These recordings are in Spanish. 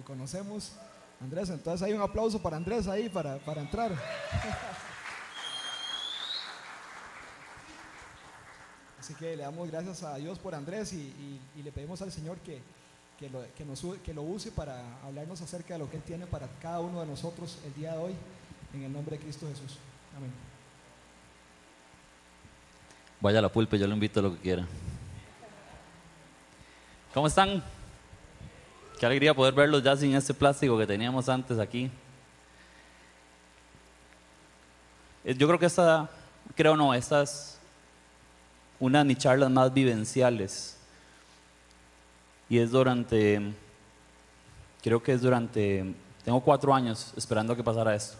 lo conocemos. Andrés, entonces hay un aplauso para Andrés ahí, para, para entrar. Así que le damos gracias a Dios por Andrés y, le pedimos al Señor que, lo, nos, que lo use para hablarnos acerca de lo que Él tiene para cada uno de nosotros el día de hoy, en el nombre de Cristo Jesús. Amén. Vaya a la pulpa, yo le invito a lo que quiera. ¿Cómo están? Qué alegría poder verlos ya sin este plástico que teníamos antes aquí. Eh, yo creo que esta, creo no, esta es una de mis charlas más vivenciales. Y es durante, creo que es durante, tengo cuatro años esperando que pasara esto.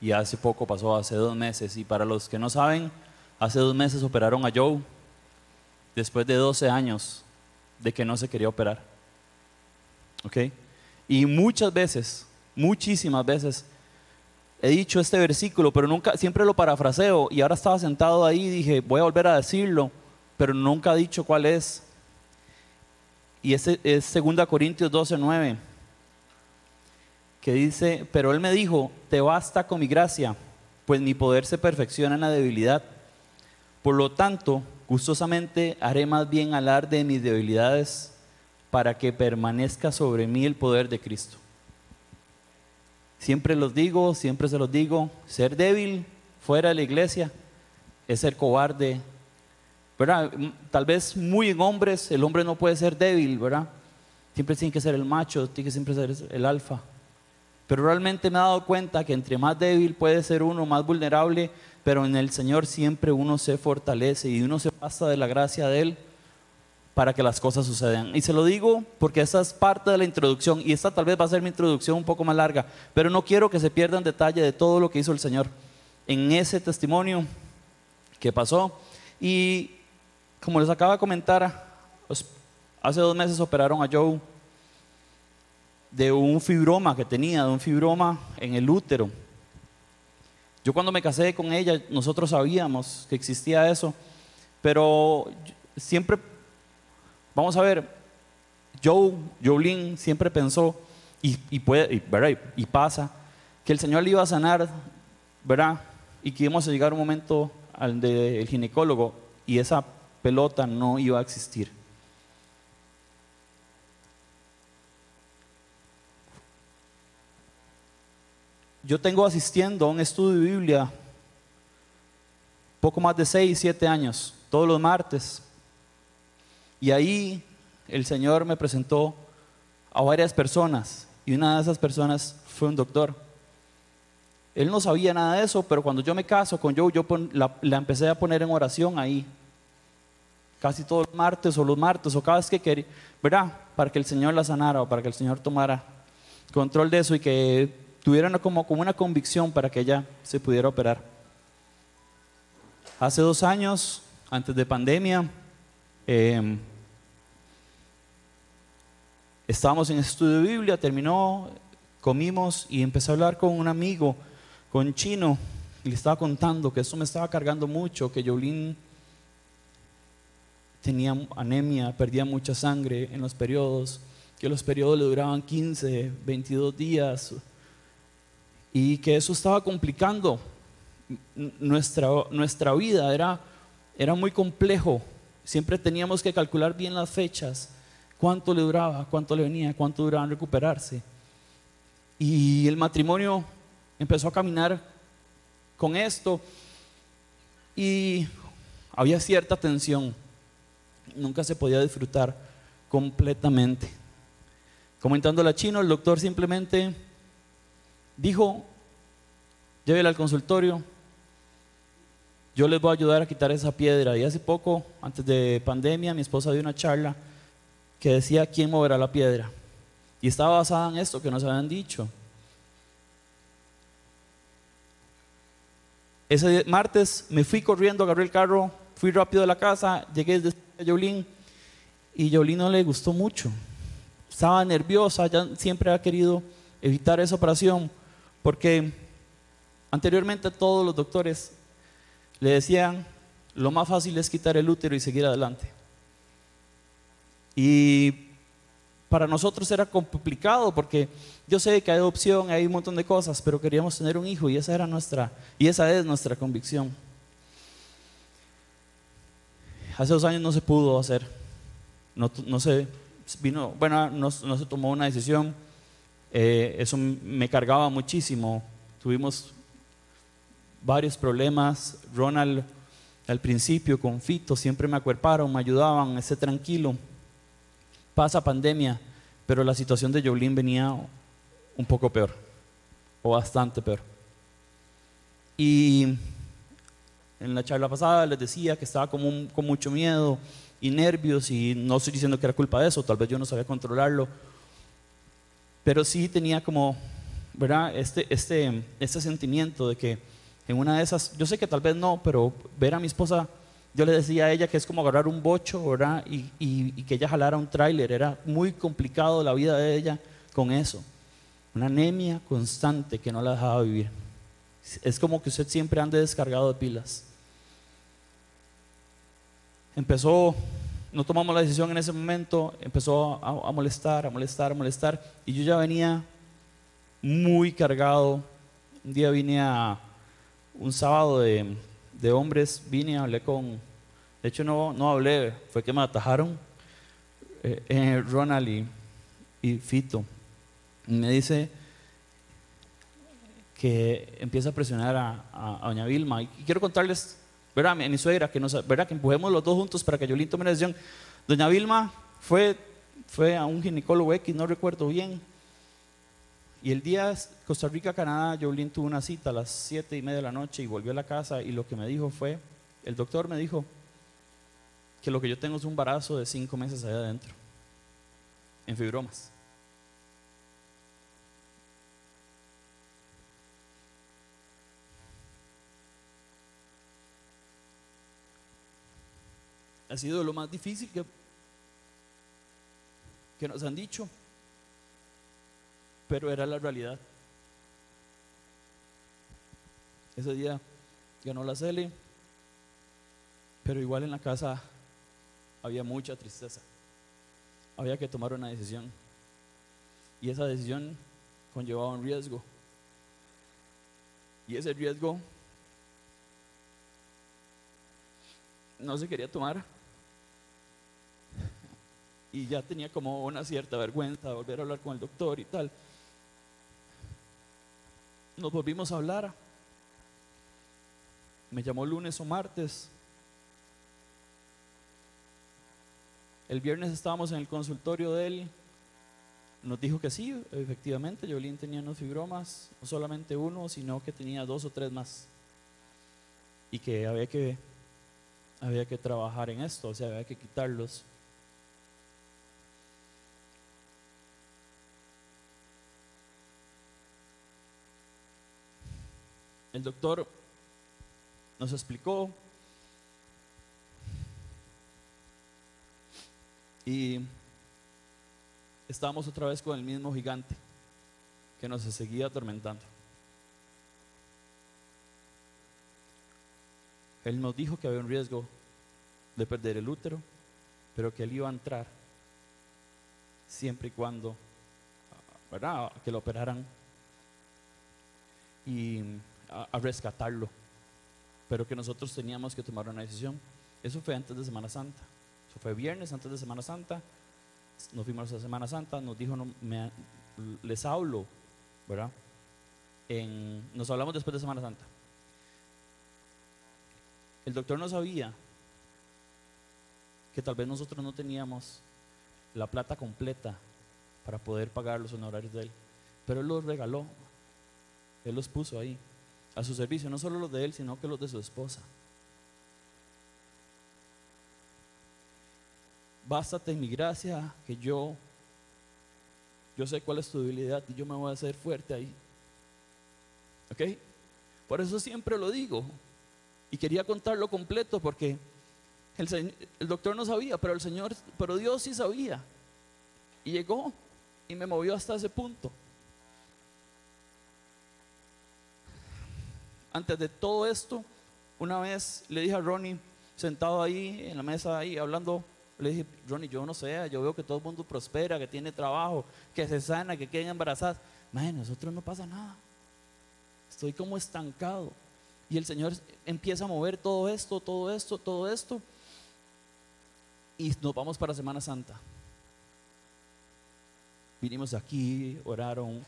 Y hace poco pasó, hace dos meses. Y para los que no saben, hace dos meses operaron a Joe después de 12 años de que no se quería operar. ¿Ok? Y muchas veces, muchísimas veces, he dicho este versículo, pero nunca, siempre lo parafraseo y ahora estaba sentado ahí y dije, voy a volver a decirlo, pero nunca he dicho cuál es. Y ese es 2 Corintios 12, 9, que dice, pero él me dijo, te basta con mi gracia, pues mi poder se perfecciona en la debilidad. Por lo tanto, Gustosamente haré más bien hablar de mis debilidades para que permanezca sobre mí el poder de Cristo. Siempre los digo, siempre se los digo, ser débil fuera de la iglesia es ser cobarde. ¿Verdad? Tal vez muy en hombres el hombre no puede ser débil, ¿verdad? Siempre tiene que ser el macho, tiene que siempre ser el alfa. Pero realmente me he dado cuenta que entre más débil puede ser uno, más vulnerable, pero en el Señor siempre uno se fortalece y uno se pasa de la gracia de Él para que las cosas sucedan. Y se lo digo porque esa es parte de la introducción y esta tal vez va a ser mi introducción un poco más larga, pero no quiero que se pierdan detalle de todo lo que hizo el Señor en ese testimonio que pasó. Y como les acaba de comentar, pues, hace dos meses operaron a Joe de un fibroma que tenía, de un fibroma en el útero. Yo cuando me casé con ella, nosotros sabíamos que existía eso, pero siempre, vamos a ver, Joe, Jolene siempre pensó, y, puede, y, pasa, que el Señor le iba a sanar, ¿verdad? Y que íbamos a llegar un momento al del ginecólogo y esa pelota no iba a existir. Yo tengo asistiendo a un estudio de Biblia poco más de 6, 7 años, todos los martes. Y ahí el Señor me presentó a varias personas y una de esas personas fue un doctor. Él no sabía nada de eso, pero cuando yo me caso con Joe, yo la, empecé a poner en oración ahí. Casi todos los martes o los martes o cada vez que quería, ¿verdad? Para que el Señor la sanara o para que el Señor tomara control de eso y que tuvieron como, como una convicción para que ella se pudiera operar. Hace dos años, antes de pandemia, em, estábamos en estudio de Biblia, terminó, comimos y empecé a hablar con un amigo, con chino, le estaba contando que eso me estaba cargando mucho, que Jolín tenía anemia, perdía mucha sangre en los periodos, que los periodos le duraban 15, 22 días, y que eso estaba complicando nuestra, nuestra vida, era, era muy complejo. Siempre teníamos que calcular bien las fechas, cuánto le duraba, cuánto le venía, cuánto duraba recuperarse. Y el matrimonio empezó a caminar con esto y había cierta tensión. Nunca se podía disfrutar completamente. Comentando la chino, el doctor simplemente dijo, llévela al consultorio, yo les voy a ayudar a quitar esa piedra. Y hace poco, antes de pandemia, mi esposa dio una charla que decía quién moverá la piedra. Y estaba basada en esto que nos habían dicho. Ese martes me fui corriendo, agarré el carro, fui rápido de la casa, llegué desde Jolín y Jolín no le gustó mucho. Estaba nerviosa, ya siempre ha querido evitar esa operación porque anteriormente todos los doctores le decían, lo más fácil es quitar el útero y seguir adelante. Y para nosotros era complicado porque yo sé que hay adopción, hay un montón de cosas, pero queríamos tener un hijo y esa era nuestra y esa es nuestra convicción. Hace dos años no se pudo hacer, no, se vino, bueno, no, no, se tomó una decisión. Eh, eso me cargaba muchísimo. Tuvimos varios problemas. Ronald al principio con Fito siempre me acuerparon, me ayudaban, ese tranquilo. Pasa pandemia, pero la situación de Jolín venía un poco peor, o bastante peor. Y en la charla pasada les decía que estaba con, con mucho miedo y nervios, y no estoy diciendo que era culpa de eso, tal vez yo no sabía controlarlo, pero sí tenía como, ¿verdad? Este, este, este sentimiento de que en una de esas, yo sé que tal vez no, pero ver a mi esposa, yo le decía a ella que es como agarrar un bocho, ¿verdad? Y, y, que ella jalara un tráiler, era muy complicado la vida de ella con eso. Una anemia constante que no la dejaba vivir. Es como que usted siempre ande descargado de pilas. Empezó, no tomamos la decisión en ese momento, empezó a, a molestar, a molestar, a molestar, y yo ya venía muy cargado. Un día vine a, un sábado de, hombres, vine, hablé con, de hecho no, no hablé, fue que me atajaron eh, eh, Ronald y, y Fito. Y me dice que empieza a presionar a, doña Vilma. Y quiero contarles, ¿verdad? Mi suegra, que, nos, ¿verdad? que empujemos los dos juntos para que Yolín tome una decisión. Doña Vilma fue, fue a un ginecólogo X, no recuerdo bien, y el día Costa Rica, Canadá, Jolín tuvo una cita a las siete y media de la noche y volvió a la casa y lo que me dijo fue, el doctor me dijo que lo que yo tengo es un embarazo de cinco meses allá adentro, en fibromas. Ha sido lo más difícil que, que nos han dicho pero era la realidad. Ese día ganó la Cele, pero igual en la casa había mucha tristeza. Había que tomar una decisión. Y esa decisión conllevaba un riesgo. Y ese riesgo no se quería tomar. Y ya tenía como una cierta vergüenza de volver a hablar con el doctor y tal nos volvimos a hablar. Me llamó lunes o martes. El viernes estábamos en el consultorio de él. Nos dijo que sí, efectivamente, Jolín tenía unos fibromas, no solamente uno, sino que tenía dos o tres más. Y que había que, había que trabajar en esto, o sea, había que quitarlos. El doctor nos explicó y estábamos otra vez con el mismo gigante que nos seguía atormentando. Él nos dijo que había un riesgo de perder el útero, pero que él iba a entrar siempre y cuando, ¿verdad? Que lo operaran. Y a, rescatarlo, pero que nosotros teníamos que tomar una decisión. Eso fue antes de Semana Santa. Eso fue viernes antes de Semana Santa. Nos fuimos a Semana Santa, nos dijo, no, me, les hablo, ¿verdad? En, nos hablamos después de Semana Santa. El doctor no sabía que tal vez nosotros no teníamos la plata completa para poder pagar los honorarios de él, pero él los regaló, él los puso ahí a su servicio, no solo los de él, sino que los de su esposa. Bástate en mi gracia, que yo, yo sé cuál es tu debilidad y yo me voy a hacer fuerte ahí. ¿Ok? Por eso siempre lo digo. Y quería contarlo completo porque el, el doctor no sabía, pero el Señor, pero Dios sí sabía. Y llegó y me movió hasta ese punto. Antes de todo esto, una vez le dije a Ronnie, sentado ahí en la mesa, ahí hablando, Le dije, Ronnie, yo no sé, yo veo que todo el mundo prospera, que tiene trabajo, que se sana, que queden embarazadas. Madre, nosotros no pasa nada. Estoy como estancado. Y el Señor empieza a mover todo esto, todo esto, todo esto. Y nos vamos para Semana Santa. Vinimos aquí, oraron,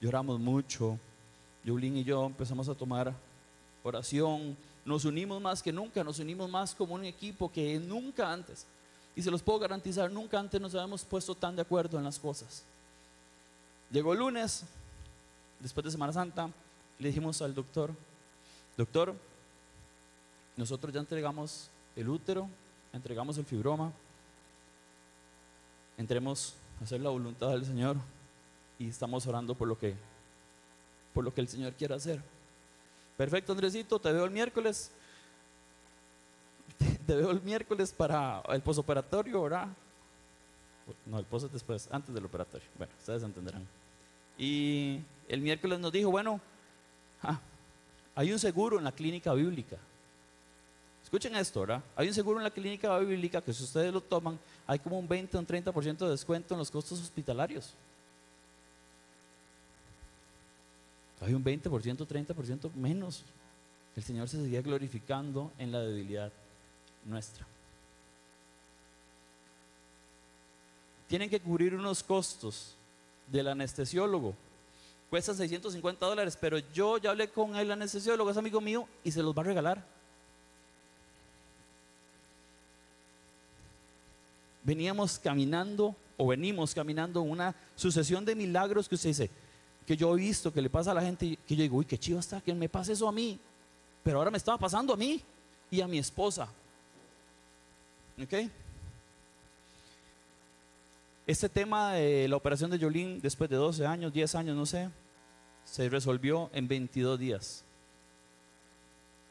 lloramos mucho. Yulín y yo empezamos a tomar oración. Nos unimos más que nunca, nos unimos más como un equipo que nunca antes. Y se los puedo garantizar, nunca antes nos habíamos puesto tan de acuerdo en las cosas. Llegó el lunes, después de Semana Santa, le dijimos al doctor, doctor, nosotros ya entregamos el útero, entregamos el fibroma, entremos a hacer la voluntad del Señor y estamos orando por lo que, por lo que el Señor quiere hacer. Perfecto, Andresito, te veo el miércoles. Te veo el miércoles para el posoperatorio, ¿verdad? No, el post después, antes del operatorio. Bueno, ustedes entenderán. Y el miércoles nos dijo, bueno, ah, hay un seguro en la clínica bíblica. Escuchen esto, ¿verdad? Hay un seguro en la clínica bíblica que si ustedes lo toman, hay como un 20 o un 30% de descuento en los costos hospitalarios. Hay un 20%, 30% menos. El Señor se seguía glorificando en la debilidad nuestra. Tienen que cubrir unos costos del anestesiólogo. Cuesta 650 dólares, pero yo ya hablé con el anestesiólogo, es amigo mío, y se los va a regalar. Veníamos caminando o venimos caminando una sucesión de milagros que usted dice, que yo he visto que le pasa a la gente, que yo digo, uy, qué chido está que me pase eso a mí. Pero ahora me estaba pasando a mí y a mi esposa. ¿Ok? Este tema de la operación de Yolín, después de 12 años, 10 años, no sé, se resolvió en 22 días.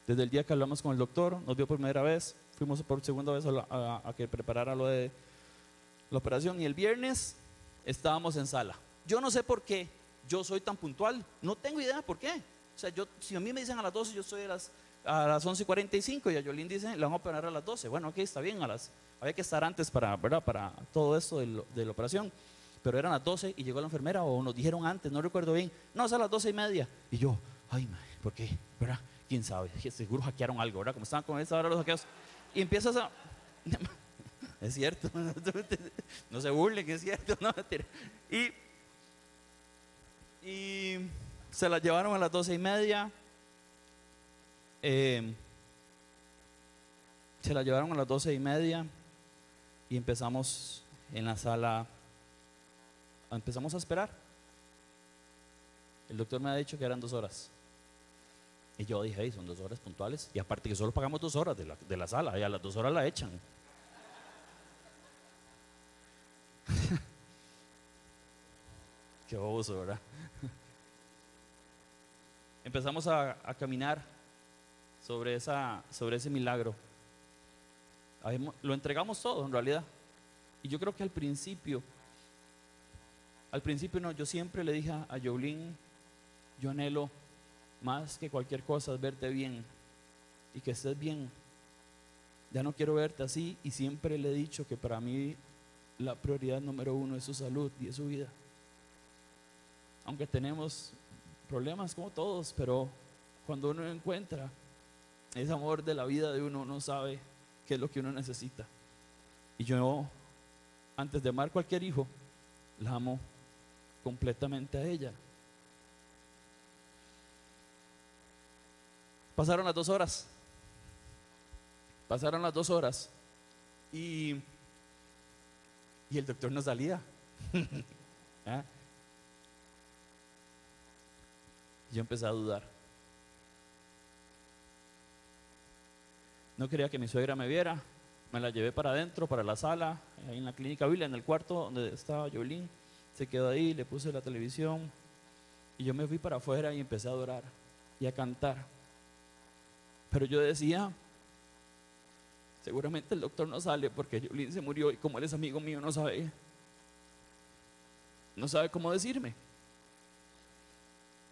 Desde el día que hablamos con el doctor, nos vio por primera vez, fuimos por segunda vez a, a que preparara lo de la operación y el viernes estábamos en sala. Yo no sé por qué, yo soy tan puntual. No tengo idea por qué. O sea, yo, si a mí me dicen a las 12, yo estoy a las, a las 11.45 y a Yolín dice, la vamos a operar a las 12. Bueno, ok, está bien, a las, había que estar antes para, ¿verdad? para todo esto de, de la operación. Pero eran las 12 y llegó la enfermera o nos dijeron antes, no recuerdo bien, no, es a las 12 y media. Y yo, ay, ¿por qué? ¿Verdad? ¿Quién sabe? Seguro hackearon algo, ¿verdad? Como estaban con esa hora los hackeos. Y empiezas a... es cierto, no se burlen, es cierto, no, Y y se la llevaron a las doce y media. Eh, se la llevaron a las doce y media y empezamos en la sala, empezamos a esperar. El doctor me ha dicho que eran dos horas. Y yo dije, hey, son dos horas puntuales. Y aparte que solo pagamos dos horas de la, de la sala, a las dos horas la echan. Qué baboso, ¿verdad? Empezamos a, a, caminar sobre, esa, sobre ese milagro. Lo entregamos todo en realidad. Y yo creo que al principio, al principio no, yo siempre le dije a Jolín, yo anhelo más que cualquier cosa verte bien y que estés bien. Ya no quiero verte así y siempre le he dicho que para mí la prioridad número uno es su salud y es su vida aunque tenemos problemas como todos, pero cuando uno encuentra ese amor de la vida de uno, uno sabe qué es lo que uno necesita. Y yo, antes de amar cualquier hijo, la amo completamente a ella. Pasaron las dos horas. Pasaron las dos horas. Y, y el doctor no salía. ¿Ah? Yo empecé a dudar. No quería que mi suegra me viera. Me la llevé para adentro, para la sala, ahí en la clínica Biblia, en el cuarto donde estaba Yolín. Se quedó ahí, le puse la televisión. Y yo me fui para afuera y empecé a adorar y a cantar. Pero yo decía, seguramente el doctor no sale porque Yolín se murió y como él es amigo mío no sabe, no sabe cómo decirme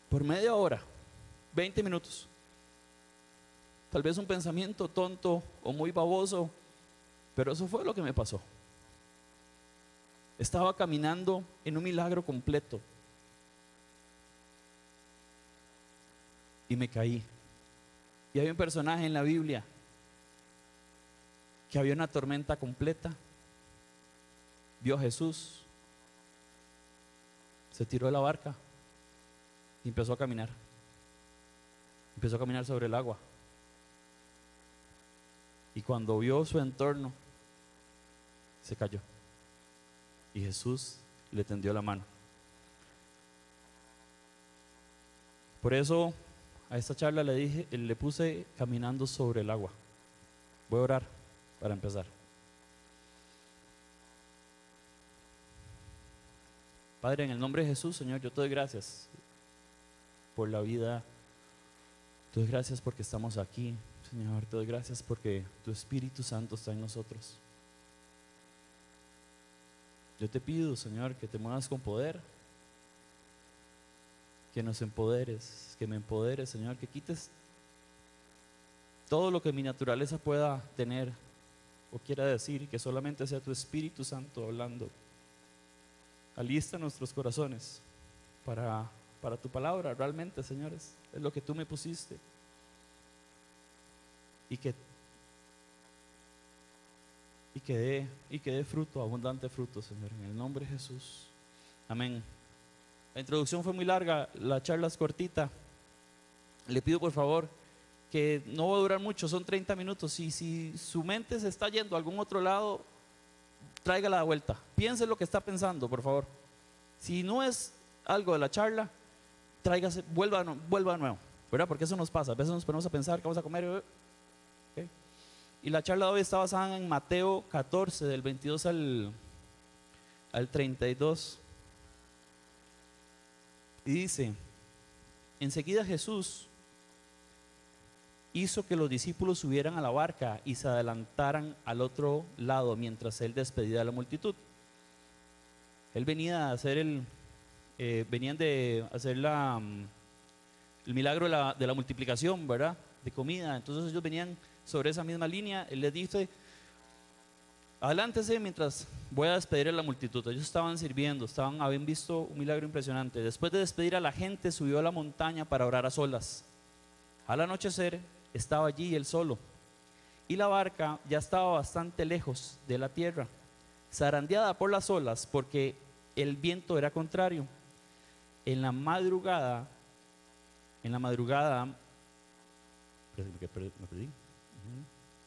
por media hora, 20 minutos. Tal vez un pensamiento tonto o muy baboso, Pero eso fue lo que me pasó. Estaba caminando en un milagro completo. Y me caí. Y hay un personaje en la Biblia que había una tormenta completa. Vio a Jesús. Se tiró de la barca y empezó a caminar. Empezó a caminar sobre el agua. Y cuando vio su entorno, se cayó. Y Jesús le tendió la mano. Por eso a esta charla le dije, le puse caminando sobre el agua. Voy a orar para empezar. Padre, en el nombre de Jesús, Señor, yo te doy gracias por la vida. Te doy gracias porque estamos aquí, Señor. Te doy gracias porque tu Espíritu Santo está en nosotros. Yo te pido, Señor, que te muevas con poder, que nos empoderes, que me empoderes, Señor, que quites todo lo que mi naturaleza pueda tener o quiera decir, que solamente sea tu Espíritu Santo hablando. Alista nuestros corazones para, para tu palabra, realmente, señores, es lo que tú me pusiste. Y que y que dé y que dé fruto, abundante fruto, Señor, en el nombre de Jesús. Amén. La introducción fue muy larga, la charla es cortita. Le pido por favor que no va a durar mucho, son 30 minutos. Y si su mente se está yendo a algún otro lado, tráigala de vuelta. Piense lo que está pensando, por favor. Si no es algo de la charla, tráigase, vuelva, vuelva de nuevo, ¿verdad? Porque eso nos pasa. A veces nos ponemos a pensar que vamos a comer. Y la charla de hoy está basada en Mateo 14, del 22 al, al 32. Y dice, enseguida Jesús hizo que los discípulos subieran a la barca y se adelantaran al otro lado mientras él despedía a la multitud. Él venía a hacer el, eh, venían de hacer la, mm, el milagro de la, de la multiplicación, ¿verdad? De comida. Entonces ellos venían sobre esa misma línea. Él les dice, adelántese mientras voy a despedir a la multitud. Ellos estaban sirviendo, estaban, habían visto un milagro impresionante. Después de despedir a la gente, subió a la montaña para orar a solas. Al anochecer, estaba allí él solo. Y la barca ya estaba bastante lejos de la tierra, zarandeada por las olas porque el viento era contrario. En la madrugada, en la madrugada,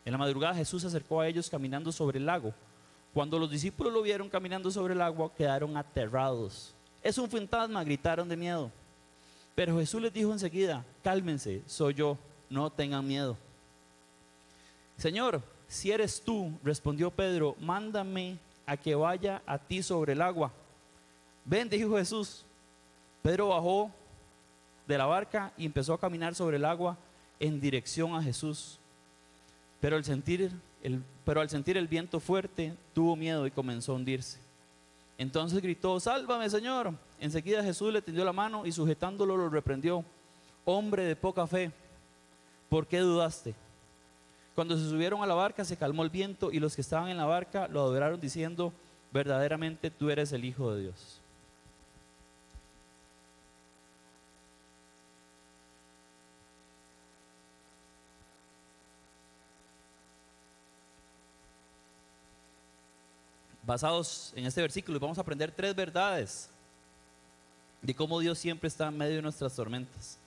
En la madrugada Jesús se acercó a ellos caminando sobre el lago. Cuando los discípulos lo vieron caminando sobre el agua, quedaron aterrados. Es un fantasma, gritaron de miedo. Pero Jesús les dijo enseguida, cálmense, soy yo, no tengan miedo. Señor, si eres tú, respondió Pedro, mándame a que vaya a ti sobre el agua. Ven, dijo Jesús. Pedro bajó de la barca y empezó a caminar sobre el agua en dirección a Jesús. Pero al sentir el, viento fuerte, tuvo miedo y comenzó a hundirse. Entonces gritó, sálvame Señor. Enseguida Jesús le tendió la mano y sujetándolo lo reprendió. Hombre de poca fe, ¿por qué dudaste? Cuando se subieron a la barca se calmó el viento y los que estaban en la barca lo adoraron diciendo, verdaderamente tú eres el Hijo de Dios. Basados en este versículo vamos a aprender tres verdades de cómo Dios siempre está en medio de nuestras tormentas.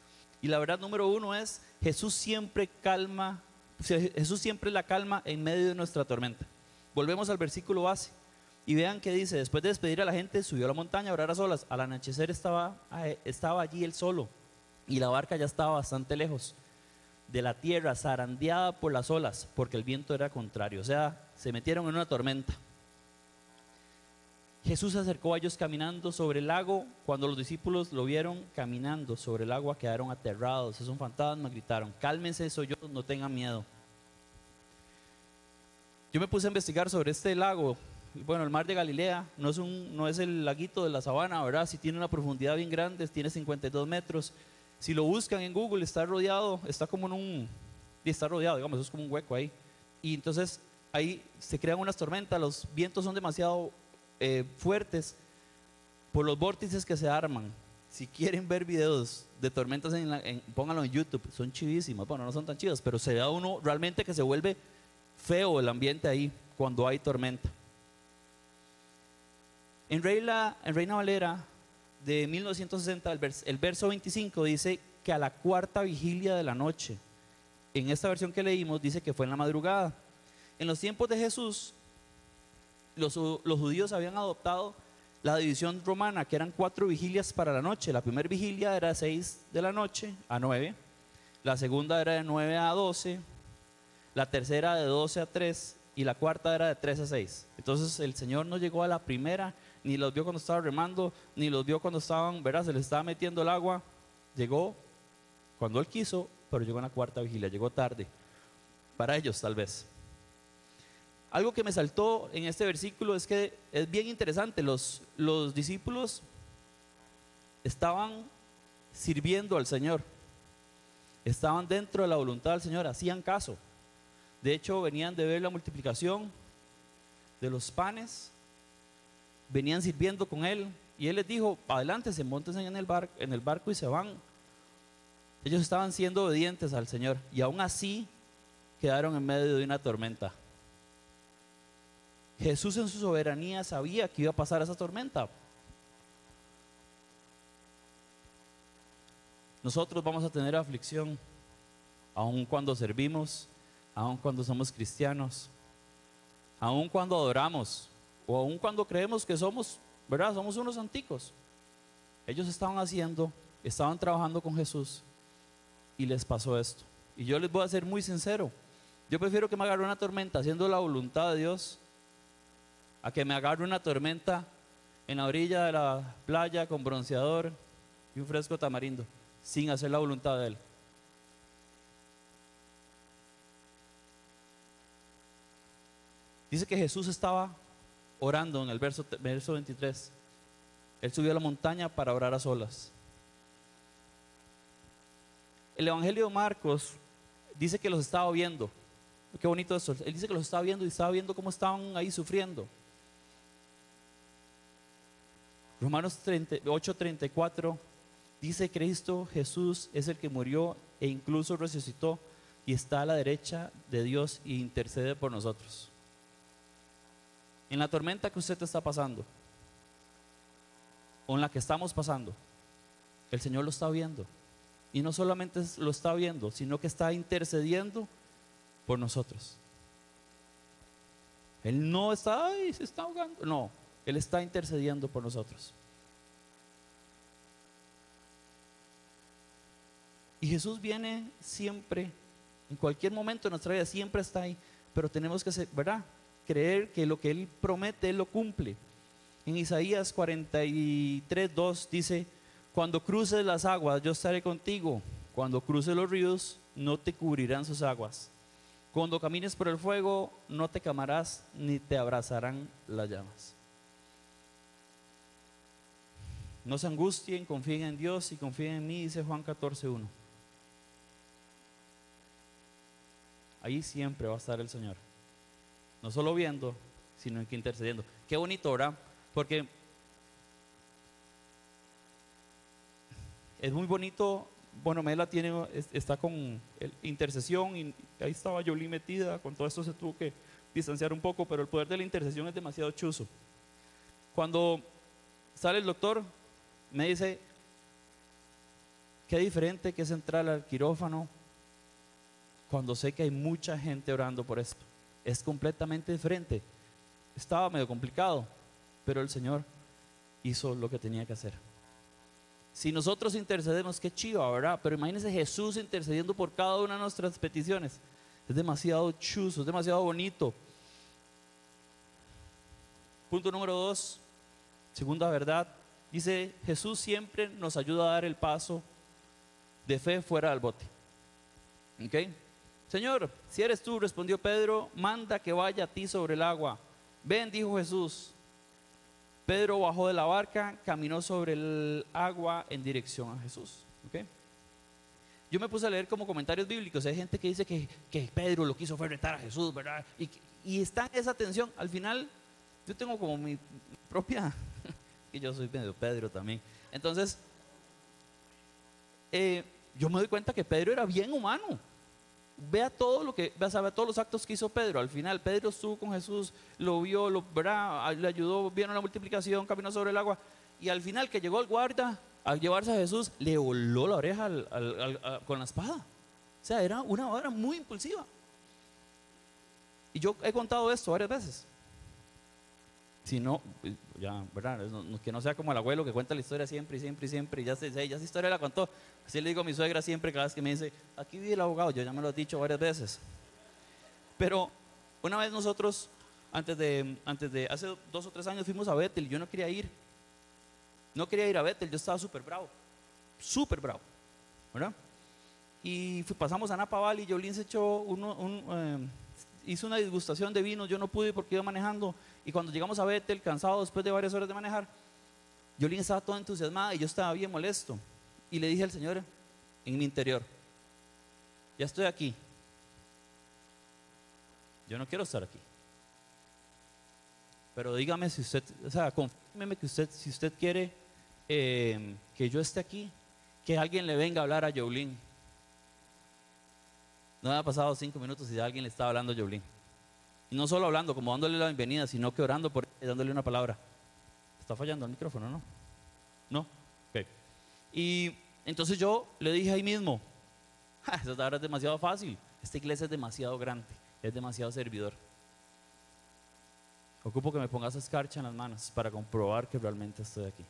Y la verdad número uno es, Jesús siempre calma, Jesús siempre la calma en medio de nuestra tormenta. Volvemos al versículo base y vean que dice, después de despedir a la gente, subió a la montaña a orar a solas. Al anochecer estaba, estaba allí él solo y la barca ya estaba bastante lejos de la tierra, zarandeada por las olas, porque el viento era contrario. O sea, se metieron en una tormenta. Jesús se acercó a ellos caminando sobre el lago. Cuando los discípulos lo vieron caminando sobre el agua, quedaron aterrados. Es un fantasma, gritaron, cálmense, soy yo, no tengan miedo. Yo me puse a investigar sobre este lago. Bueno, el mar de Galilea no es, un, no es el laguito de la sabana, ¿verdad? Si tiene una profundidad bien grande, tiene 52 metros. Si lo buscan en Google, está rodeado, está como en un, está rodeado, digamos, es como un hueco ahí. Y entonces ahí se crean unas tormentas, los vientos son demasiado eh, fuertes por los vórtices que se arman. Si quieren ver videos de tormentas, en la- en- pónganlo en YouTube, son chivísimas. Bueno, no son tan chivas, pero se da uno realmente que se vuelve feo el ambiente ahí cuando hay tormenta. En Reina, en Reina Valera de 1960, el, el verso 25 dice que a la cuarta vigilia de la noche, en esta versión que leímos dice que fue en la madrugada. En los tiempos de Jesús, los, judíos habían adoptado la división romana, que eran cuatro vigilias para la noche. La primera vigilia era de 6 de la noche a 9, la segunda era de 9 a 12, la tercera de 12 a 3 y la cuarta era de 3 a 6. Entonces el Señor no llegó a la primera, ni los vio cuando estaba remando, ni los vio cuando estaban, verás, se les estaba metiendo el agua. Llegó cuando Él quiso, pero llegó en la cuarta vigilia, llegó tarde. Para ellos tal vez. Algo que me saltó en este versículo es que es bien interesante. Los, los discípulos estaban sirviendo al Señor. Estaban dentro de la voluntad del Señor, hacían caso. De hecho, venían de ver la multiplicación de los panes, venían sirviendo con Él. Y Él les dijo, adelante, se monten en el, bar- en el barco y se van. Ellos estaban siendo obedientes al Señor y aún así quedaron en medio de una tormenta. Jesús en su soberanía sabía que iba a pasar esa tormenta. Nosotros vamos a tener aflicción, aun cuando servimos, aun cuando somos cristianos, aun cuando adoramos, o aun cuando creemos que somos, ¿verdad? Somos unos anticos. Ellos estaban haciendo, estaban trabajando con Jesús y les pasó esto. Y yo les voy a ser muy sincero. Yo prefiero que me agarre una tormenta haciendo la voluntad de Dios a que me agarre una tormenta en la orilla de la playa con bronceador y un fresco tamarindo, sin hacer la voluntad de Él. Dice que Jesús estaba orando en el verso, verso 23. Él subió a la montaña para orar a solas. El Evangelio de Marcos dice que los estaba viendo. Qué bonito eso. Él dice que los estaba viendo y estaba viendo cómo estaban ahí sufriendo. Romanos 8:34 dice Cristo Jesús es el que murió e incluso resucitó y está a la derecha de Dios y intercede por nosotros. En la tormenta que usted está pasando, o en la que estamos pasando, el Señor lo está viendo. Y no solamente lo está viendo, sino que está intercediendo por nosotros. Él no está, ay, se está ahogando. No, Él está intercediendo por nosotros. Y Jesús viene siempre, en cualquier momento de nuestra vida, siempre está ahí. Pero tenemos que, ¿verdad? Creer que lo que Él promete, Él lo cumple. En Isaías 43, 2 dice, cuando cruces las aguas, yo estaré contigo. Cuando cruces los ríos, no te cubrirán sus aguas. Cuando camines por el fuego, no te quemarás ni te abrazarán las llamas. No se angustien, confíen en Dios y confíen en mí, dice Juan 14, 1. Ahí siempre va a estar el Señor. No solo viendo, sino que intercediendo. Qué bonito, ¿verdad? Porque es muy bonito. Bueno, Mela tiene, está con intercesión y ahí estaba Jolie metida. Con todo esto se tuvo que distanciar un poco, pero el poder de la intercesión es demasiado chuzo. Cuando sale el doctor, me dice, qué diferente que es entrar al quirófano cuando sé que hay mucha gente orando por esto. Es completamente diferente. Estaba medio complicado, pero el Señor hizo lo que tenía que hacer. Si nosotros intercedemos, qué chiva, ¿verdad? Pero imagínense Jesús intercediendo por cada una de nuestras peticiones. Es demasiado chuzo, es demasiado bonito. Punto número dos, segunda verdad. Dice, Jesús siempre nos ayuda a dar el paso de fe fuera del bote. ¿Ok? Señor, si eres tú, respondió Pedro, manda que vaya a ti sobre el agua. Ven, dijo Jesús. Pedro bajó de la barca, caminó sobre el agua en dirección a Jesús. ¿Okay? Yo me puse a leer como comentarios bíblicos. Hay gente que dice que, que Pedro lo quiso fue retar a Jesús, ¿verdad? Y, y está esa tensión. Al final, yo tengo como mi propia, yo soy medio Pedro también. Entonces, eh, yo me doy cuenta que Pedro era bien humano. Vea todo lo que, vea, todos los actos que hizo Pedro. Al final, Pedro estuvo con Jesús, lo vio, le ayudó, vieron la multiplicación, caminó sobre el agua. Y al final, que llegó el guarda a llevarse a Jesús, le voló la oreja con la espada. O sea, era una obra muy impulsiva. Y yo he contado esto varias veces. Si no, ya, ¿verdad? que no sea como el abuelo que cuenta la historia siempre y siempre y siempre. Y ya, sé, ya esa historia la contó. Así le digo a mi suegra siempre, cada vez que me dice, aquí vive el abogado. Yo ya me lo he dicho varias veces. Pero una vez nosotros, antes de, antes de hace dos o tres años, fuimos a Bethel. Yo no quería ir. No quería ir a Bethel. Yo estaba súper bravo. Súper bravo. ¿Verdad? Y pasamos a Napa Valley. Jolín se echó uno, un. Eh, hizo una disgustación de vino, yo no pude porque iba manejando. Y cuando llegamos a Bethel, cansado después de varias horas de manejar, Yolín estaba toda entusiasmada y yo estaba bien molesto. Y le dije al Señor en mi interior, ya estoy aquí. Yo no quiero estar aquí. Pero dígame si usted, o sea, confírmeme que usted, si usted quiere eh, que yo esté aquí, que alguien le venga a hablar a Yolín no había pasado cinco minutos y alguien le estaba hablando a Jolín. No solo hablando, como dándole la bienvenida, sino que orando por y dándole una palabra. Está fallando el micrófono, ¿no? ¿No? Ok. Y entonces yo le dije ahí mismo, esa ahora es demasiado fácil. Esta iglesia es demasiado grande, es demasiado servidor. Ocupo que me pongas escarcha en las manos para comprobar que realmente estoy aquí.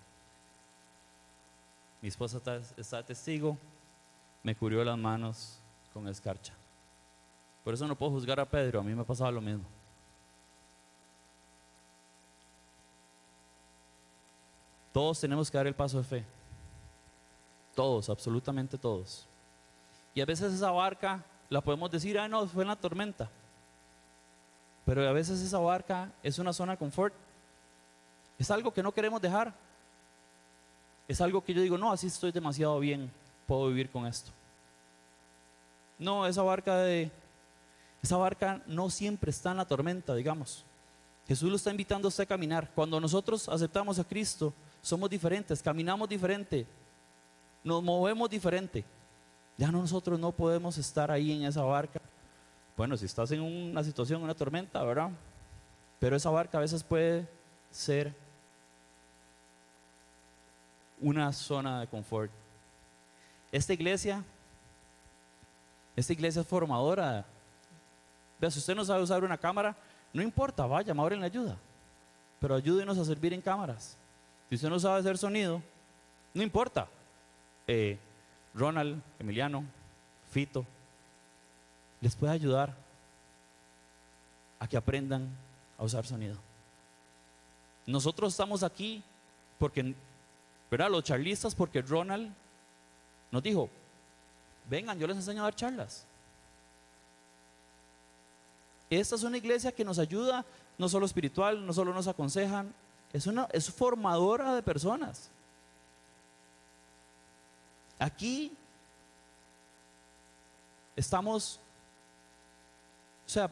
Mi esposa está, está testigo, me cubrió las manos con escarcha. Por eso no puedo juzgar a Pedro, a mí me ha pasado lo mismo. Todos tenemos que dar el paso de fe. Todos, absolutamente todos. Y a veces esa barca la podemos decir, ah, no, fue en la tormenta. Pero a veces esa barca es una zona de confort. Es algo que no queremos dejar. Es algo que yo digo, no, así estoy demasiado bien, puedo vivir con esto. No, esa barca de esa barca no siempre está en la tormenta, digamos. Jesús lo está invitando a usted a caminar. Cuando nosotros aceptamos a Cristo, somos diferentes, caminamos diferente, nos movemos diferente. Ya nosotros no podemos estar ahí en esa barca. Bueno, si estás en una situación, una tormenta, ¿verdad? Pero esa barca a veces puede ser una zona de confort. Esta iglesia, esta iglesia es formadora Vea, si usted no sabe usar una cámara, no importa, vaya, Mauro le ayuda. Pero ayúdenos a servir en cámaras. Si usted no sabe hacer sonido, no importa. Eh, Ronald, Emiliano, Fito, les puede ayudar a que aprendan a usar sonido. Nosotros estamos aquí porque, ¿verdad? Los charlistas, porque Ronald nos dijo, vengan, yo les enseño a dar charlas. Esta es una iglesia que nos ayuda, no solo espiritual, no solo nos aconsejan, es, una, es formadora de personas. Aquí estamos, o sea,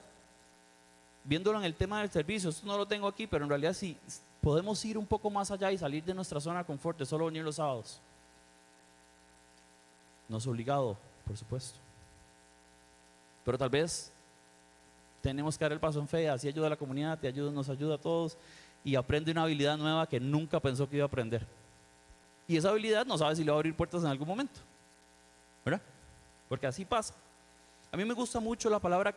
viéndolo en el tema del servicio, esto no lo tengo aquí, pero en realidad sí, podemos ir un poco más allá y salir de nuestra zona de confort, solo venir los sábados. No es obligado, por supuesto. Pero tal vez tenemos que dar el paso en fe, así ayuda a la comunidad, te ayuda, nos ayuda a todos y aprende una habilidad nueva que nunca pensó que iba a aprender. Y esa habilidad no sabe si le va a abrir puertas en algún momento. ¿Verdad? Porque así pasa. A mí me gusta mucho la palabra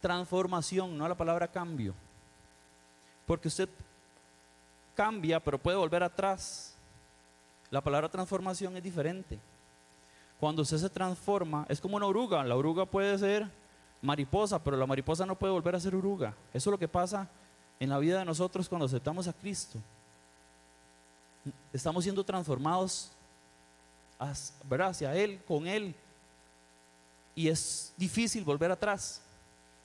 transformación, no la palabra cambio. Porque usted cambia, pero puede volver atrás. La palabra transformación es diferente. Cuando usted se transforma, es como una oruga. La oruga puede ser mariposa, pero la mariposa no puede volver a ser oruga. Eso es lo que pasa en la vida de nosotros cuando aceptamos a Cristo. Estamos siendo transformados hacia Él, con Él. Y es difícil volver atrás.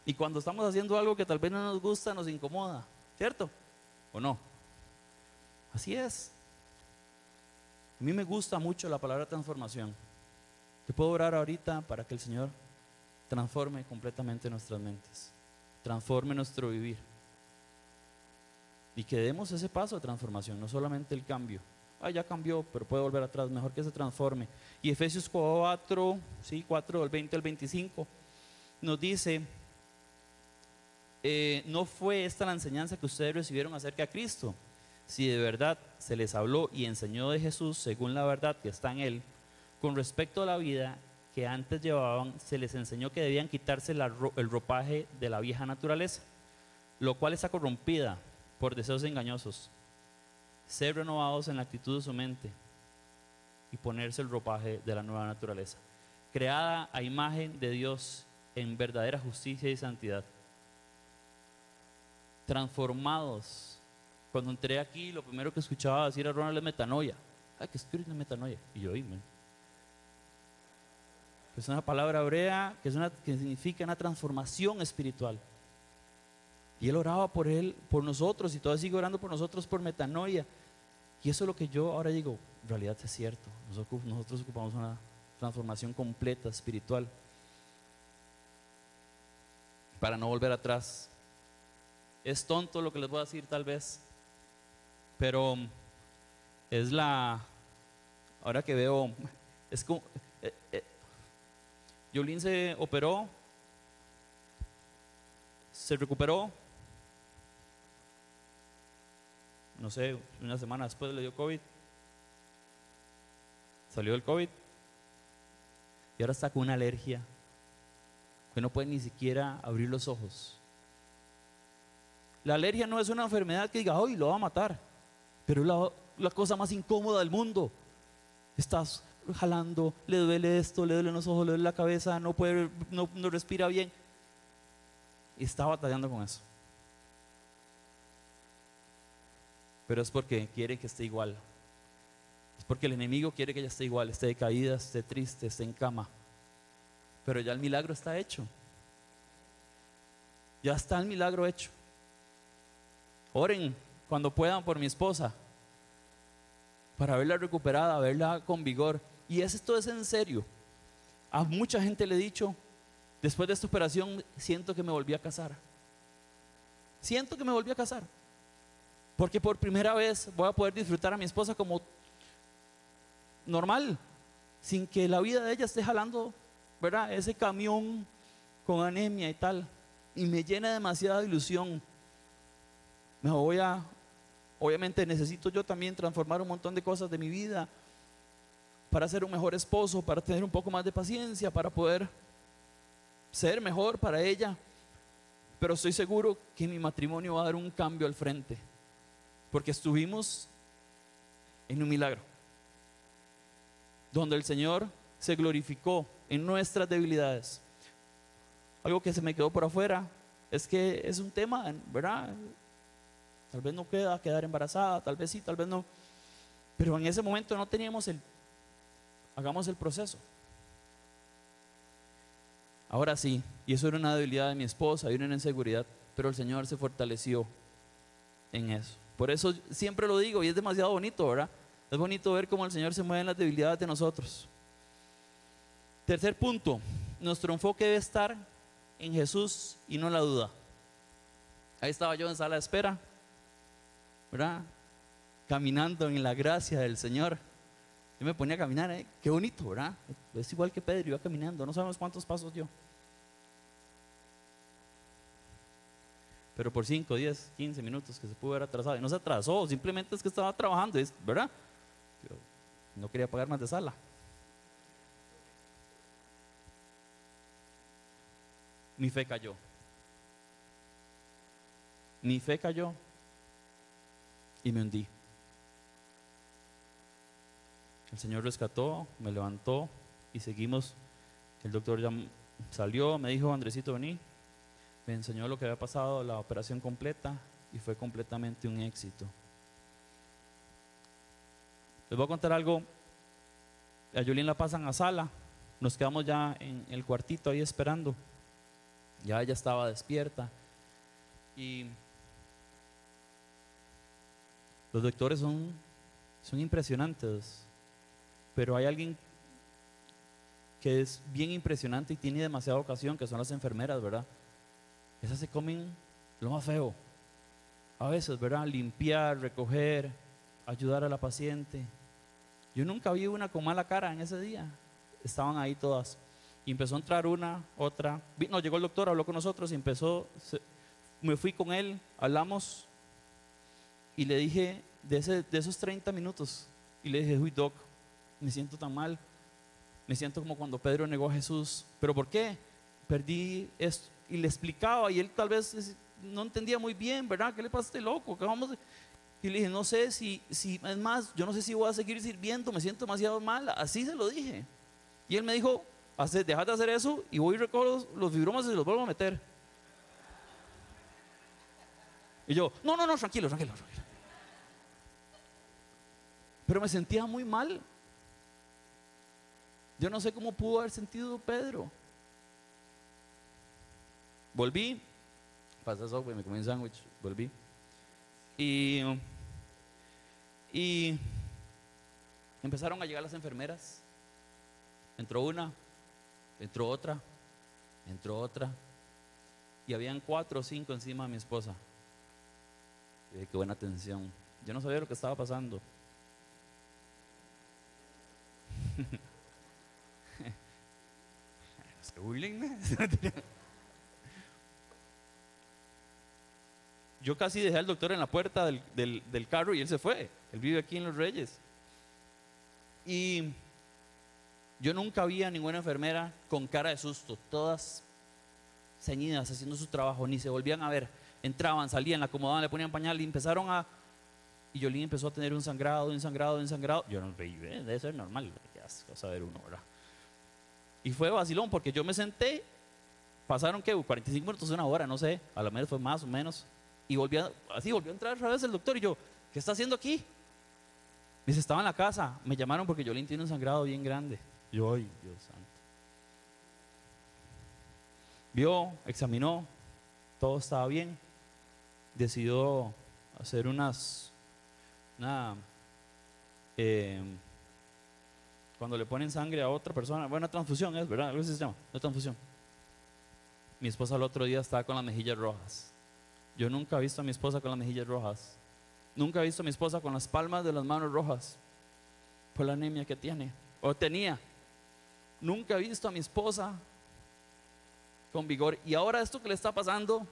Y cuando estamos haciendo algo que tal vez no nos gusta, nos incomoda. ¿Cierto? ¿O no? Así es. A mí me gusta mucho la palabra transformación. Te puedo orar ahorita para que el Señor transforme completamente nuestras mentes. transforme nuestro vivir. Y que demos ese paso de transformación, no solamente el cambio. Ah, ya cambió, pero puede volver atrás, mejor que se transforme. Y Efesios 4, sí, 4 del 20 al 25, nos dice, eh, no fue esta la enseñanza que ustedes recibieron acerca de Cristo. Si de verdad se les habló y enseñó de Jesús según la verdad que está en Él, con respecto a la vida que antes llevaban, se les enseñó que debían quitarse el ropaje de la vieja naturaleza, lo cual está corrompida por deseos engañosos. Ser renovados en la actitud de su mente y ponerse el ropaje de la nueva naturaleza, creada a imagen de Dios en verdadera justicia y santidad. Transformados. Cuando entré aquí, lo primero que escuchaba decir a Ronald es metanoia. Ay, que espíritu de metanoia. Y yo, oíme. Es una palabra hebrea que, es una, que significa una transformación espiritual. Y él oraba por él, por nosotros, y todavía sigue orando por nosotros por metanoia. Y eso es lo que yo ahora digo, en realidad es cierto. Nosotros, nosotros ocupamos una transformación completa, espiritual, para no volver atrás. Es tonto lo que les voy a decir tal vez, pero es la, ahora que veo, es como, eh, eh, Yolín se operó, se recuperó, no sé, una semana después le dio COVID. Salió del COVID y ahora está con una alergia que no puede ni siquiera abrir los ojos. La alergia no es una enfermedad que diga, hoy lo va a matar, pero es la, la cosa más incómoda del mundo. Estás jalando, le duele esto, le duele los ojos, le duele la cabeza, no puede, no, no respira bien. Y está batallando con eso. pero es porque quiere que esté igual. Es porque el enemigo quiere que ella esté igual, esté decaída, esté triste, esté en cama. Pero ya el milagro está hecho. Ya está el milagro hecho. Oren cuando puedan por mi esposa, para verla recuperada, verla con vigor. Y esto es en serio. A mucha gente le he dicho, después de esta operación, siento que me volví a casar. Siento que me volví a casar. Porque por primera vez voy a poder disfrutar a mi esposa como normal, sin que la vida de ella esté jalando, ¿verdad? Ese camión con anemia y tal. Y me llena demasiada ilusión. Me voy a, obviamente necesito yo también transformar un montón de cosas de mi vida para ser un mejor esposo, para tener un poco más de paciencia, para poder ser mejor para ella. Pero estoy seguro que mi matrimonio va a dar un cambio al frente porque estuvimos en un milagro, donde el Señor se glorificó en nuestras debilidades. Algo que se me quedó por afuera es que es un tema, ¿verdad? Tal vez no queda quedar embarazada, tal vez sí, tal vez no. Pero en ese momento no teníamos el, hagamos el proceso. Ahora sí, y eso era una debilidad de mi esposa y una inseguridad, pero el Señor se fortaleció en eso. Por eso siempre lo digo y es demasiado bonito, ¿verdad? Es bonito ver cómo el Señor se mueve en las debilidades de nosotros. Tercer punto, nuestro enfoque debe estar en Jesús y no en la duda. Ahí estaba yo en sala de espera, ¿verdad? Caminando en la gracia del Señor. Yo me ponía a caminar, ¿eh? qué bonito, ¿verdad? Es igual que Pedro, iba caminando, no sabemos cuántos pasos yo. pero por 5, 10, 15 minutos que se pudo haber atrasado. Y no se atrasó, simplemente es que estaba trabajando, ¿verdad? no quería pagar más de sala. Mi fe cayó. Mi fe cayó y me hundí. El Señor rescató, me levantó y seguimos. El doctor ya salió, me dijo, Andresito, vení, me enseñó lo que había pasado, la operación completa, y fue completamente un éxito. Les voy a contar algo. A la pasan a sala, nos quedamos ya en el cuartito ahí esperando. Ya ella estaba despierta. Y los doctores son, son impresionantes, pero hay alguien que es bien impresionante y tiene demasiada ocasión, que son las enfermeras, ¿verdad? esas se comen lo más feo. A veces, ¿verdad? Limpiar, recoger, ayudar a la paciente. Yo nunca vi una con mala cara en ese día. Estaban ahí todas. Y empezó a entrar una, otra. No, llegó el doctor, habló con nosotros y empezó. me fui con él, hablamos y le dije de, ese, de esos 30 minutos. Y le dije, uy, doc, me siento tan mal. Me siento como cuando Pedro negó a Jesús. ¿Pero por qué? Perdí esto. Y le explicaba y él tal vez no entendía muy bien, ¿verdad? ¿Qué le pasa a este loco? ¿Qué vamos Y le dije, no sé si, si, es más, yo no sé si voy a seguir sirviendo, me siento demasiado mal. Así se lo dije. Y él me dijo, deja de hacer eso y voy y recojo los, los fibromas y los vuelvo a meter. Y yo, no, no, no, tranquilo, tranquilo, tranquilo. Pero me sentía muy mal. Yo no sé cómo pudo haber sentido Pedro. Volví, pasé eso, me comí un sándwich, volví. Y, y empezaron a llegar las enfermeras. Entró una, entró otra, entró otra. Y habían cuatro o cinco encima de mi esposa. Y qué buena atención. Yo no sabía lo que estaba pasando. Yo casi dejé al doctor en la puerta del, carro y él se fue. Él vive aquí en Los Reyes. Y yo nunca vi a ninguna enfermera con cara de susto, todas ceñidas haciendo su trabajo, ni se volvían a ver. Entraban, salían, la acomodaban, le ponían pañal y empezaron a. Y Yolín empezó a tener un sangrado, un sangrado, un sangrado. Yo no veía, debe ser normal cosa ver uno, ¿verdad? Y fue vacilón porque yo me senté, pasaron que 45 minutos, una hora, no sé, a lo menos fue más o menos, y volvió, así volvió a entrar otra vez el doctor y yo, ¿qué está haciendo aquí? Me dice, estaba en la casa, me llamaron porque Yolín tiene un sangrado bien grande. Yo, ay, Dios santo. Vio, examinó, todo estaba bien, decidió hacer unas, una, eh, cuando le ponen sangre a otra persona, bueno, transfusión es, ¿verdad? Algo así se llama, una transfusión. Mi esposa el otro día estaba con las mejillas rojas. Yo nunca he visto a mi esposa con las mejillas rojas. Nunca he visto a mi esposa con las palmas de las manos rojas por la anemia que tiene o tenía. Nunca he visto a mi esposa con vigor. Y ahora esto que le está pasando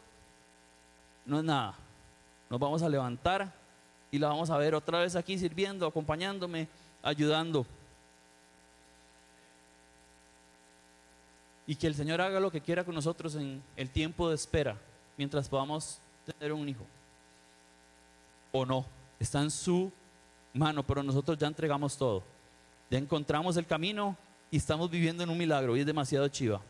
no es nada. Nos vamos a levantar y la vamos a ver otra vez aquí sirviendo, acompañándome, ayudando. Y que el Señor haga lo que quiera con nosotros en el tiempo de espera, mientras podamos tener un hijo. O no, está en su mano, pero nosotros ya entregamos todo. Ya encontramos el camino y estamos viviendo en un milagro y es demasiado chiva.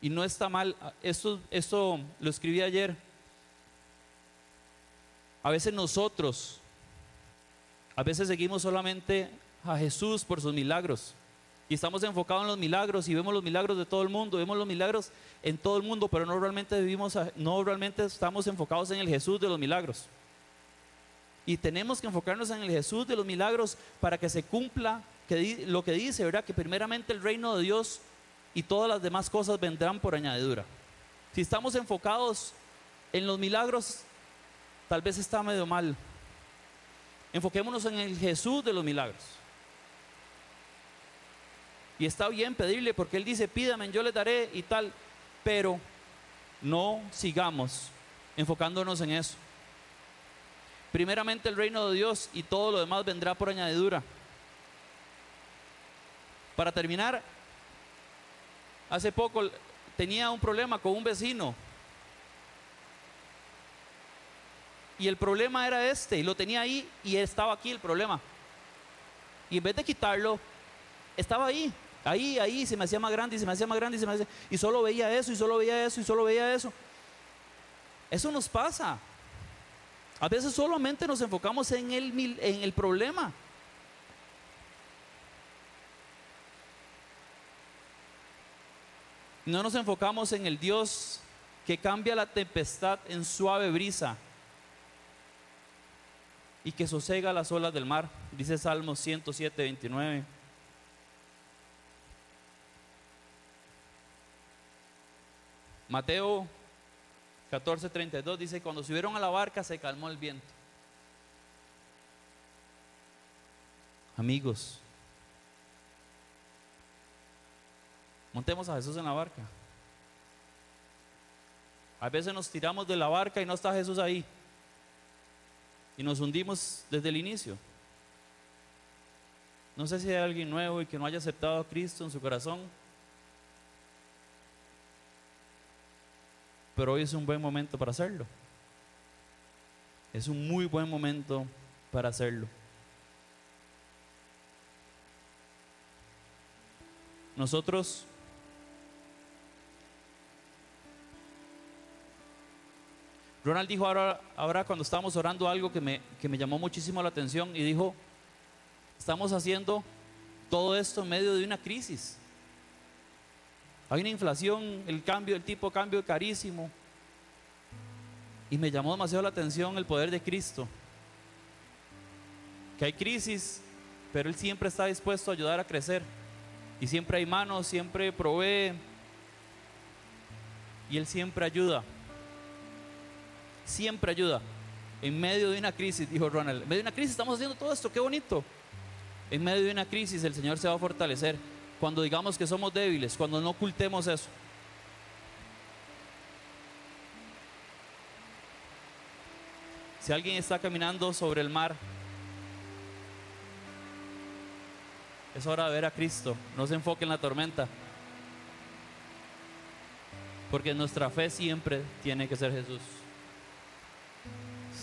Y no está mal, esto, esto lo escribí ayer, a veces nosotros, a veces seguimos solamente a Jesús por sus milagros. Y estamos enfocados en los milagros y vemos los milagros de todo el mundo, vemos los milagros en todo el mundo, pero no realmente vivimos, no realmente estamos enfocados en el Jesús de los milagros. Y tenemos que enfocarnos en el Jesús de los milagros para que se cumpla lo que dice, ¿verdad? Que primeramente el reino de Dios y todas las demás cosas vendrán por añadidura. Si estamos enfocados en los milagros, tal vez está medio mal. Enfoquémonos en el Jesús de los milagros. Y está bien pedirle porque Él dice, pídame, yo le daré y tal. Pero no sigamos enfocándonos en eso. Primeramente el reino de Dios y todo lo demás vendrá por añadidura. Para terminar, hace poco tenía un problema con un vecino Y el problema era este, y lo tenía ahí y estaba aquí el problema. Y en vez de quitarlo, estaba ahí, ahí, ahí, se me hacía más grande y se me hacía más grande y se me hacía... Y solo veía eso y solo veía eso y solo veía eso. Eso nos pasa. A veces solamente nos enfocamos en el, en el problema. No nos enfocamos en el Dios que cambia la tempestad en suave brisa y que sosega las olas del mar, dice Salmo 107, 29. Mateo 14, 32 dice, cuando subieron a la barca se calmó el viento. Amigos, montemos a Jesús en la barca. A veces nos tiramos de la barca y no está Jesús ahí. Y nos hundimos desde el inicio. No sé si hay alguien nuevo y que no haya aceptado a Cristo en su corazón. Pero hoy es un buen momento para hacerlo. Es un muy buen momento para hacerlo. Nosotros Ronald dijo ahora, ahora cuando estábamos orando algo que me, llamó muchísimo la atención y dijo, estamos haciendo todo esto en medio de una crisis. Hay una inflación, el cambio, el tipo de cambio carísimo. Y me llamó demasiado la atención el poder de Cristo. Que hay crisis, pero Él siempre está dispuesto a ayudar a crecer. Y siempre hay manos, siempre provee. Y Él siempre ayuda siempre ayuda. En medio de una crisis, dijo Ronald, en medio de una crisis estamos haciendo todo esto, qué bonito. En medio de una crisis el Señor se va a fortalecer. Cuando digamos que somos débiles, cuando no ocultemos eso. Si alguien está caminando sobre el mar, es hora de ver a Cristo. No se enfoque en la tormenta. Porque nuestra fe siempre tiene que ser Jesús.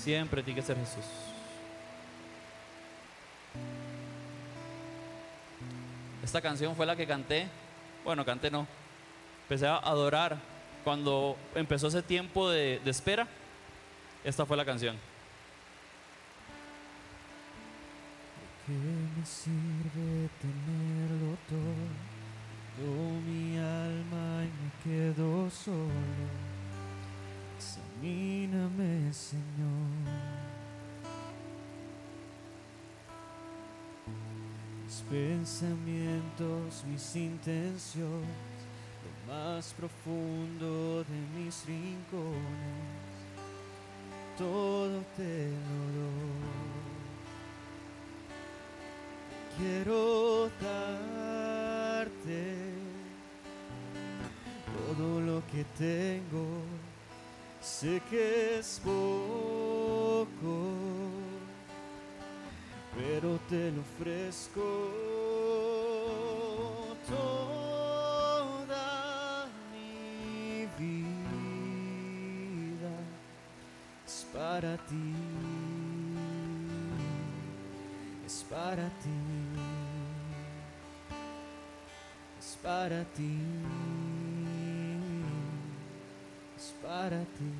Siempre tiene que ser Jesús. Esta canción fue la que canté. Bueno, canté no. Empecé a adorar cuando empezó ese tiempo de, espera. Esta fue la canción. ¿Qué me sirve tenerlo? Todo mi alma y me quedo solo. Examíname, Señor. Mis pensamientos, mis intenciones, lo más profundo de mis rincones, todo te lo doy. Quiero darte todo lo que tengo Sé que es poco, pero te lo ofrezco toda mi vida. Es para ti, es para ti, es para ti para ti.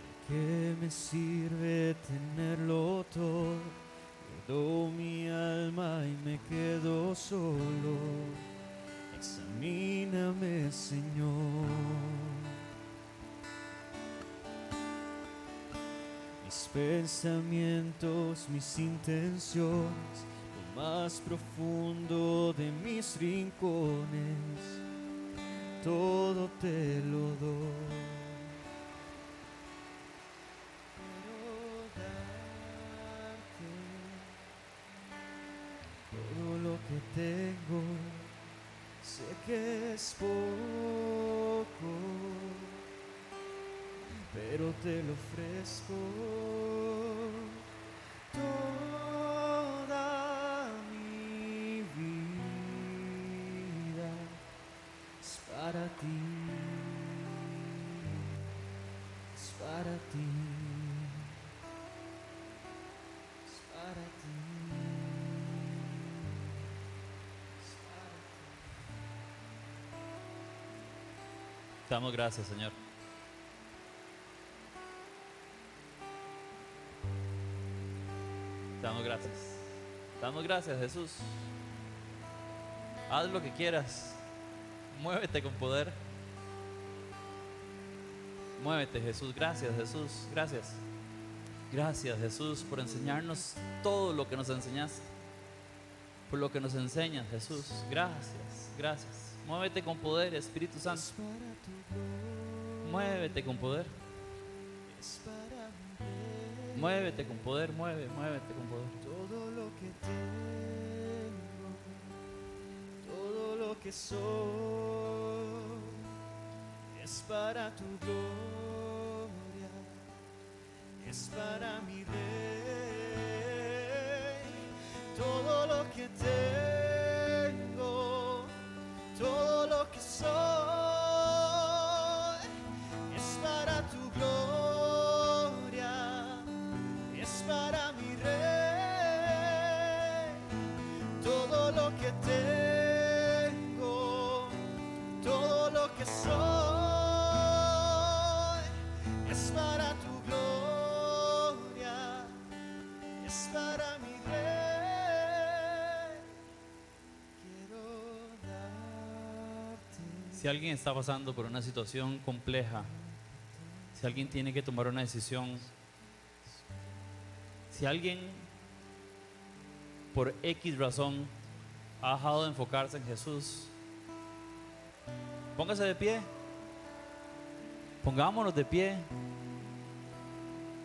¿De qué me sirve tenerlo todo? Mi alma y me quedo solo. Examíname, Señor. Mis pensamientos, mis intenciones más profundo de mis rincones, todo te lo doy. Que tengo, sé que es poco, pero te lo ofrezco. Ti, es para ti, para ti. Damos gracias, Señor. Damos gracias. Damos gracias, Jesús. Haz lo que quieras. Muévete con poder. Muévete, Jesús. Gracias, Jesús. Gracias. Gracias, Jesús, por enseñarnos todo lo que nos enseñaste. Por lo que nos enseñas, Jesús. Gracias, gracias. Muévete con poder, Espíritu Santo. Muévete con poder. Muévete con poder, mueve, muévete con poder. Todo lo que que soy, es para tu gloria, es para mi rey. Todo lo que tengo, Si alguien está pasando por una situación compleja, si alguien tiene que tomar una decisión, si alguien por X razón ha dejado de enfocarse en Jesús, póngase de pie, pongámonos de pie,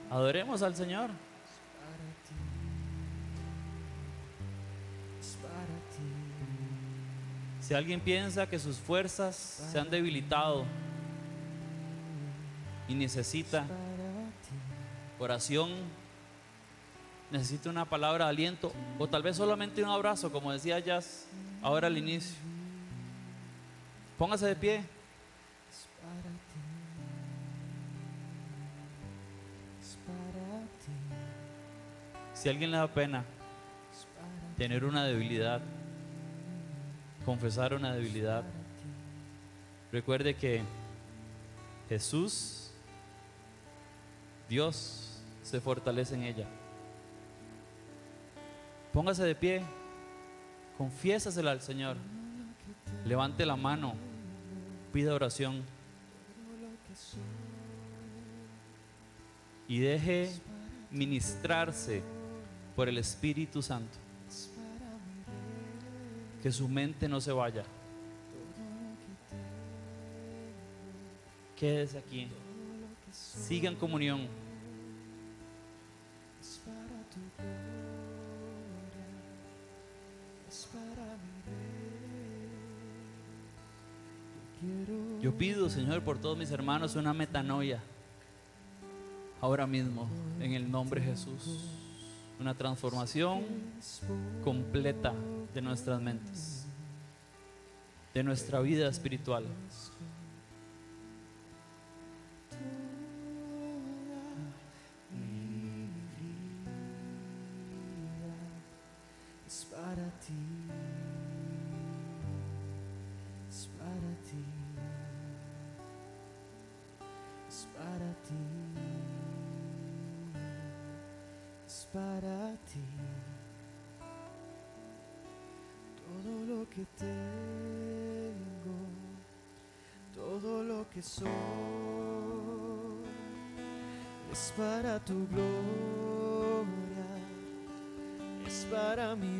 adoremos al Señor. Si alguien piensa que sus fuerzas se han debilitado y necesita oración, necesita una palabra de aliento o tal vez solamente un abrazo, como decía Jazz ahora al inicio. Póngase de pie. Si alguien le da pena tener una debilidad, confesar una debilidad, recuerde que Jesús, Dios, se fortalece en ella. Póngase de pie, confiésasela al Señor, levante la mano, pida oración y deje ministrarse por el Espíritu Santo. Que su mente no se vaya. Quédese aquí. Siga en comunión. Yo pido, Señor, por todos mis hermanos una metanoia. Ahora mismo, en el nombre de Jesús. Una transformación completa de nuestras mentes. De nuestra vida espiritual. Es para ti. Todo lo que tengo, todo lo que soy, es para tu gloria es para mi.